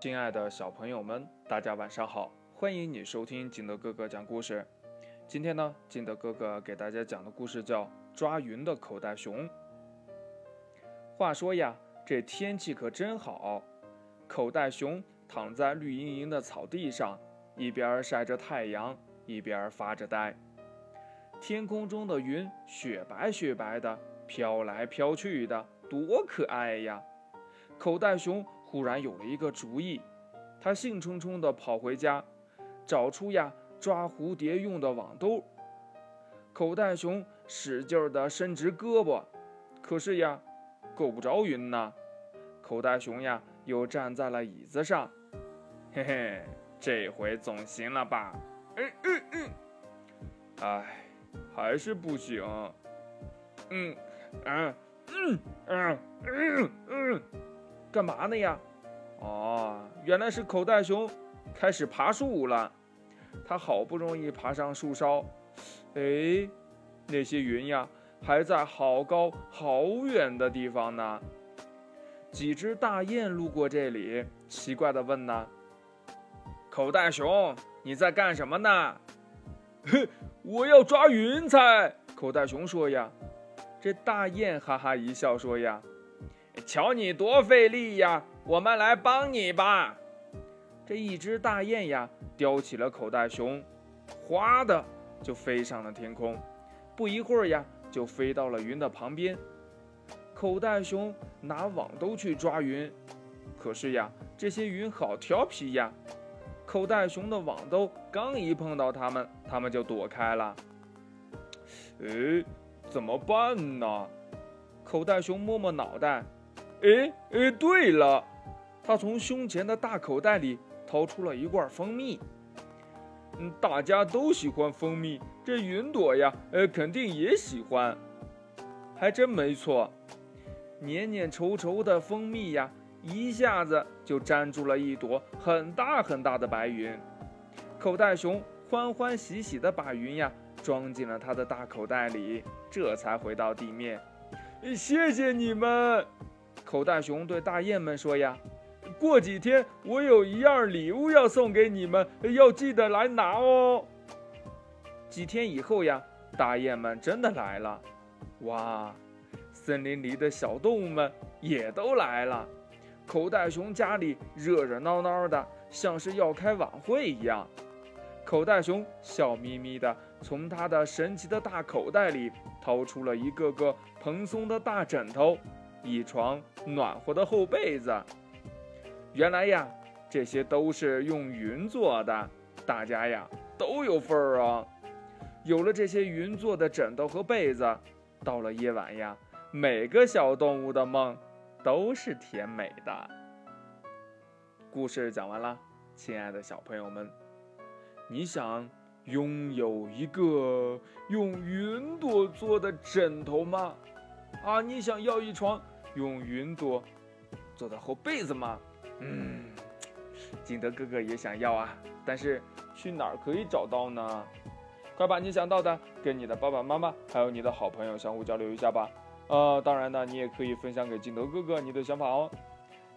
亲爱的小朋友们，大家晚上好！欢迎你收听金德哥哥讲故事。今天呢，金德哥哥给大家讲的故事叫《抓云的口袋熊》。话说呀，这天气可真好，口袋熊躺在绿茵茵的草地上，一边晒着太阳，一边发着呆。天空中的云雪白雪白的，飘来飘去的，多可爱呀！口袋熊忽然有了一个主意，他兴冲冲地跑回家，找出呀抓蝴蝶用的网兜。口袋熊使劲地伸直胳膊，可是呀，够不着云呐。口袋熊呀又站在了椅子上，嘿嘿，这回总行了吧？嗯嗯嗯，哎，还是不行。嗯嗯嗯嗯嗯嗯。干嘛呢呀？哦，原来是口袋熊开始爬树了。它好不容易爬上树梢，哎，那些云呀还在好高好远的地方呢。几只大雁路过这里，奇怪地问呢：“口袋熊，你在干什么呢？”“哼，我要抓云彩。”口袋熊说呀。这大雁哈哈一笑说呀。瞧你多费力呀！我们来帮你吧。这一只大雁呀，叼起了口袋熊，哗的就飞上了天空。不一会儿呀，就飞到了云的旁边。口袋熊拿网兜去抓云，可是呀，这些云好调皮呀。口袋熊的网兜刚一碰到它们，它们就躲开了。哎，怎么办呢？口袋熊摸摸脑袋。哎哎，对了，他从胸前的大口袋里掏出了一罐蜂蜜。嗯，大家都喜欢蜂蜜，这云朵呀，呃，肯定也喜欢。还真没错，黏黏稠稠的蜂蜜呀，一下子就粘住了一朵很大很大的白云。口袋熊欢欢喜喜地把云呀装进了他的大口袋里，这才回到地面。谢谢你们。口袋熊对大雁们说：“呀，过几天我有一样礼物要送给你们，要记得来拿哦。”几天以后呀，大雁们真的来了。哇，森林里的小动物们也都来了。口袋熊家里热热闹闹的，像是要开晚会一样。口袋熊笑眯眯的从他的神奇的大口袋里掏出了一个个蓬松的大枕头。一床暖和的厚被子，原来呀，这些都是用云做的，大家呀都有份儿啊。有了这些云做的枕头和被子，到了夜晚呀，每个小动物的梦都是甜美的。故事讲完了，亲爱的小朋友们，你想拥有一个用云朵做的枕头吗？啊，你想要一床？用云朵做的厚被子吗？嗯，金德哥哥也想要啊，但是去哪儿可以找到呢？快把你想到的跟你的爸爸妈妈还有你的好朋友相互交流一下吧。呃，当然呢，你也可以分享给金德哥哥你的想法哦。